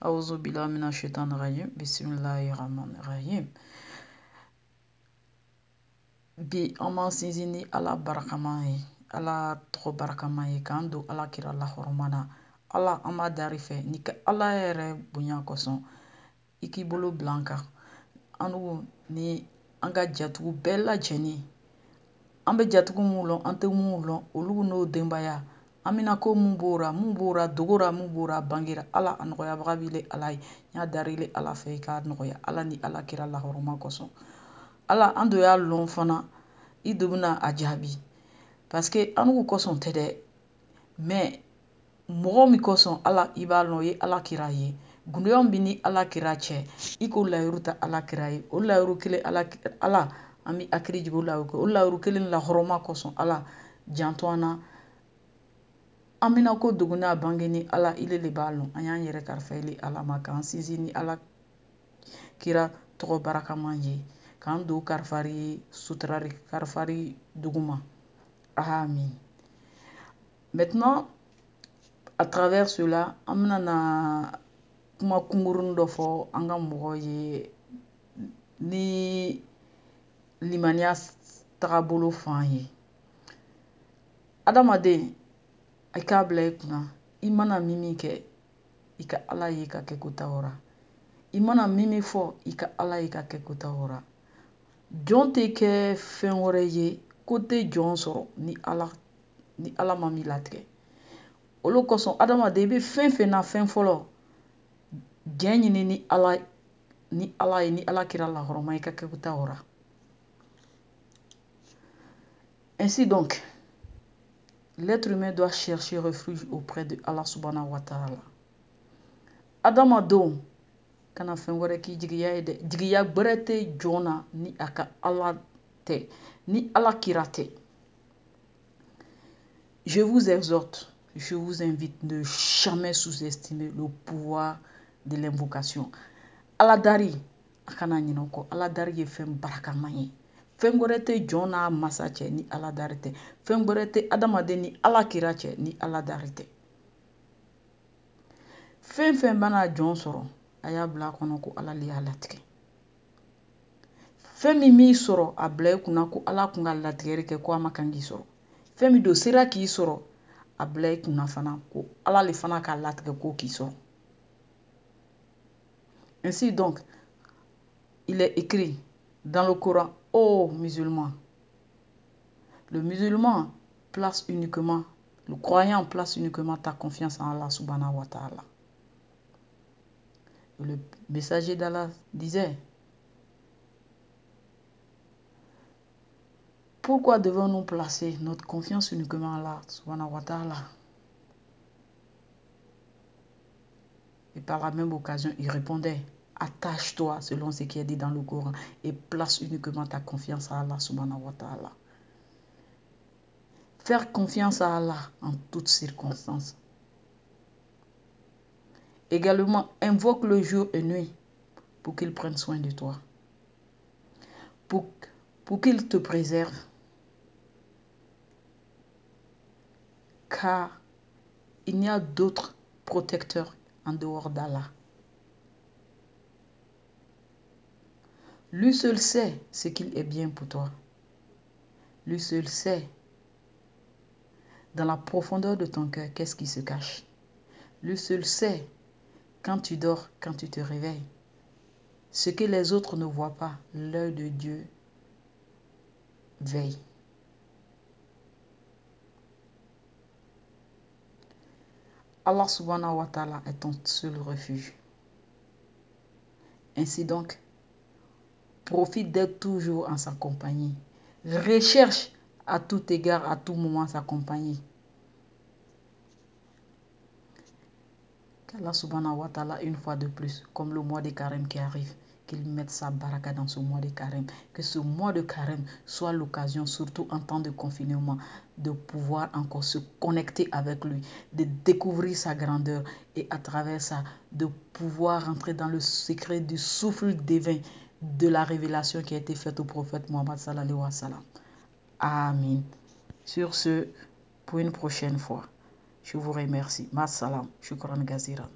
Auzu billahi mineşşeytanirracim. Bismillahirrahmanirrahim. Bi an b'an sinsin ni ala barakaman ye ala tɔgɔ barakaman ye k'an don ala kira lahɔrɔma na ala an b'a dari fɛ ni ka ala yɛrɛ bonya kosɔn i k'i bolo bila an kan an ni an ka jatigiw bɛɛ lajɛlen an bɛ jatigiw mun lɔn an tɛ mun lɔn olu n'o denbaya an bɛna ko mun b'ora mun b'ora dogora mun b'ora bangera Ala a nɔgɔyabaga b'i Ala ye y'a darile Ala fɛ i k'a nɔgɔya Ala ni Ala kira lahɔrɔma kosɔn Ala an dun y'a lɔn fana i dun bɛna a jaabi paseke an kosɔn tɛ dɛ mɛ mɔgɔ min kosɔn Ala i b'a lɔn ye Ala kira ye. Gundoya bɛ ni Ala kira cɛ i k'o layiuru ta Ala kira ye. O layiuru kelen Ala an bɛ hakili jigi layiuru o layiuru kelen lahɔrɔma kosɔn Ala janto an na an bɛna ko dogo n'a bange ni Ala ile de b'a lɔn an y'an yɛrɛ kalifa ile Ala ma k'an sinsin ni Ala kira tɔgɔ barakaman ye k'an don karifari suturari karifari duguma. Amin. Maintenant à travers cela an bɛna na kuma kunkurunin dɔ fɔ an ka mɔgɔ ye ni limaniya tagabolo fan ye. Adamaden i k'a bila i kunna i mana min min kɛ i ka ala ye ka kɛ ko ta o ra i mana min min fɔ i ka ni ala ni ala ma min latigɛ olu kosɔn adamaden i bɛ fɛn fɛn na jɛn ɲini ni ala ni ala ye ni ala kira lahɔrɔma i ka kɛ ko ta o ra ainsi donc l'être humain doit chercher refuge auprès de Allah subhanahu wa ta'ala. Adamadenw kana fɛn wɛrɛ k'i jigiya ye dɛ jigiya ni a ka ala ni ala kira tɛ je vous exhorte je vous invite ne jamais sous-estimer le pouvoir de l'invocation. Ala dari a kana ɲinɛ o kɔ ala dari ye fɛn barakaman ye fɛn wɛrɛ tɛ jɔn n'a ni ala dari tɛ. Fɛn wɛrɛ ni ala kira cɛ ni ala dari tɛ. Fɛn fɛn mana jɔn sɔrɔ a y'a bila a kɔnɔ ko ala le y'a latigɛ. Fɛn min a bila i kunna ko ala kun ka a ma kan k'i sɔrɔ. Fɛn min don sera a fana ko ala fana k'a latigɛ ko ainsi donc il est écrit dans le Coran ô musulmans le musulman place uniquement le croyant place uniquement ta confiance en Allah subhanahu wa ta'ala. Le messager d'Allah disait Pourquoi devons-nous placer notre confiance uniquement en Allah subhanahu wa ta'ala? Et par la même occasion, il répondait Attache-toi selon ce qui est dit dans le Coran et place uniquement ta confiance à Allah subhanahu wa ta'ala. Faire confiance à Allah en toutes circonstances. Également, invoque le jour et nuit pour qu'il prenne soin de toi. Pour, pour qu'il te préserve. Car il n'y a d'autres protecteurs en dehors d'Allah. Lui seul sait ce qu'il est bien pour toi. Lui seul sait dans la profondeur de ton cœur qu'est-ce qui se cache. Lui seul sait quand tu dors, quand tu te réveilles. Ce que les autres ne voient pas, l'œil de Dieu veille. Allah subhanahu wa ta'ala est ton seul refuge. Ainsi donc, profite d'être toujours en sa compagnie. Recherche à tout égard, à tout moment sa compagnie. Qu'Allah subhanahu wa ta'ala, une fois de plus, comme le mois de carême qui arrive, qu'il mette sa baraka dans ce mois de carême. Que ce mois de carême soit l'occasion, surtout en temps de confinement, de pouvoir encore se connecter avec lui, de découvrir sa grandeur et à travers ça, de pouvoir entrer dans le secret du souffle divin de la révélation qui a été faite au prophète Mohammed sallallahu wa sallam. Amen. Sur ce, pour une prochaine fois, je vous remercie. Ma salam. Shukran gazira.